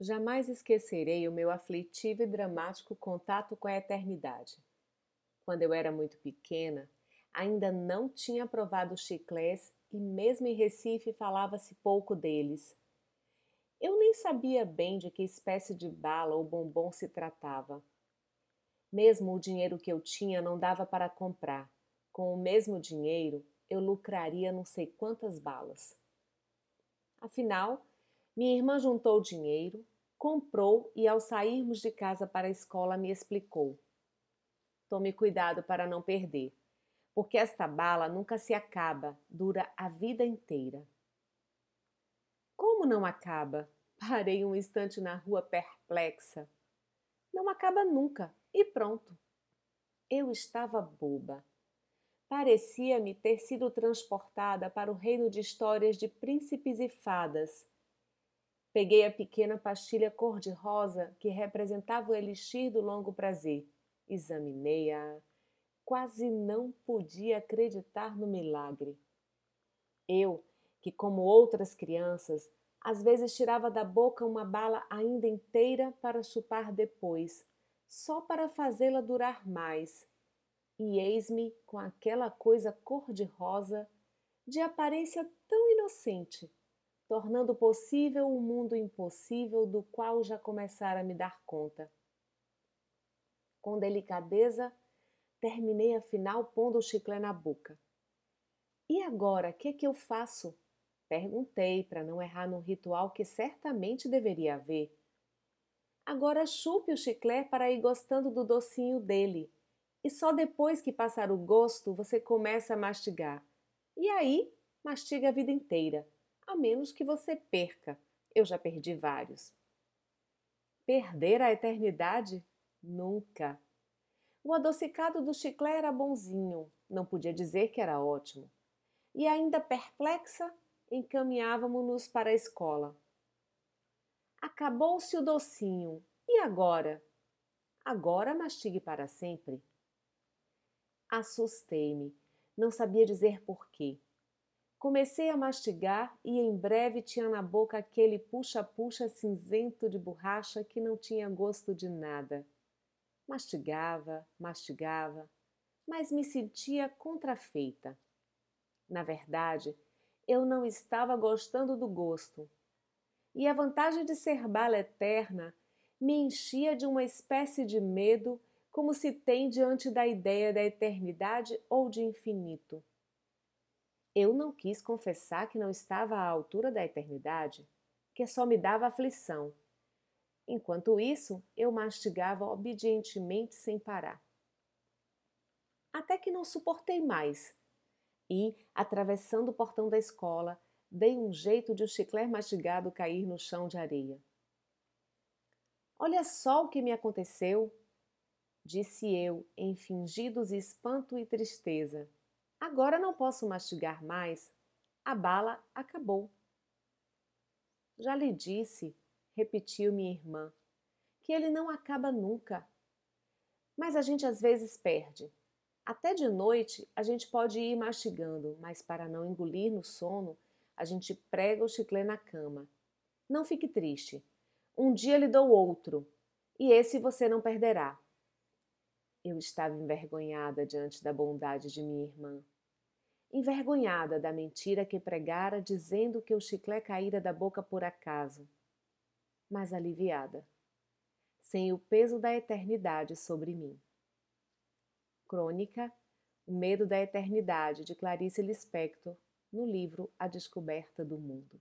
Jamais esquecerei o meu aflitivo e dramático contato com a eternidade. Quando eu era muito pequena, ainda não tinha provado chiclés e mesmo em Recife falava-se pouco deles. Eu nem sabia bem de que espécie de bala ou bombom se tratava. Mesmo o dinheiro que eu tinha não dava para comprar. Com o mesmo dinheiro, eu lucraria não sei quantas balas. Afinal, minha irmã juntou dinheiro, comprou e, ao sairmos de casa para a escola, me explicou: Tome cuidado para não perder, porque esta bala nunca se acaba, dura a vida inteira. Como não acaba? Parei um instante na rua perplexa. Não acaba nunca, e pronto. Eu estava boba. Parecia-me ter sido transportada para o reino de histórias de príncipes e fadas Peguei a pequena pastilha cor-de-rosa que representava o elixir do longo prazer. Examinei-a. Quase não podia acreditar no milagre. Eu, que como outras crianças, às vezes tirava da boca uma bala ainda inteira para chupar depois, só para fazê-la durar mais. E eis-me com aquela coisa cor-de-rosa, de aparência tão inocente, tornando possível o mundo impossível do qual já começara a me dar conta. Com delicadeza, terminei afinal pondo o chiclete na boca. E agora, o que que eu faço? Perguntei para não errar num ritual que certamente deveria haver. Agora chupe o chiclete para ir gostando do docinho dele. E só depois que passar o gosto você começa a mastigar. E aí, mastiga a vida inteira a menos que você perca. Eu já perdi vários. Perder a eternidade? Nunca. O adocicado do chiclé era bonzinho, não podia dizer que era ótimo. E ainda perplexa, encaminhávamos-nos para a escola. Acabou-se o docinho. E agora? Agora mastigue para sempre. Assustei-me. Não sabia dizer porquê. Comecei a mastigar e em breve tinha na boca aquele puxa-puxa cinzento de borracha que não tinha gosto de nada. Mastigava, mastigava, mas me sentia contrafeita. Na verdade, eu não estava gostando do gosto. E a vantagem de ser bala eterna me enchia de uma espécie de medo, como se tem diante da ideia da eternidade ou de infinito. Eu não quis confessar que não estava à altura da eternidade, que só me dava aflição. Enquanto isso, eu mastigava obedientemente sem parar. Até que não suportei mais e, atravessando o portão da escola, dei um jeito de o chiclete mastigado cair no chão de areia. Olha só o que me aconteceu, disse eu, em fingidos espanto e tristeza. Agora não posso mastigar mais. A bala acabou. Já lhe disse, repetiu minha irmã, que ele não acaba nunca. Mas a gente às vezes perde. Até de noite a gente pode ir mastigando, mas para não engolir no sono, a gente prega o chiclete na cama. Não fique triste. Um dia lhe dou outro, e esse você não perderá. Eu estava envergonhada diante da bondade de minha irmã. Envergonhada da mentira que pregara, dizendo que o chiclé caíra da boca por acaso, mas aliviada, sem o peso da eternidade sobre mim. Crônica O Medo da Eternidade, de Clarice Lispector, no livro A Descoberta do Mundo.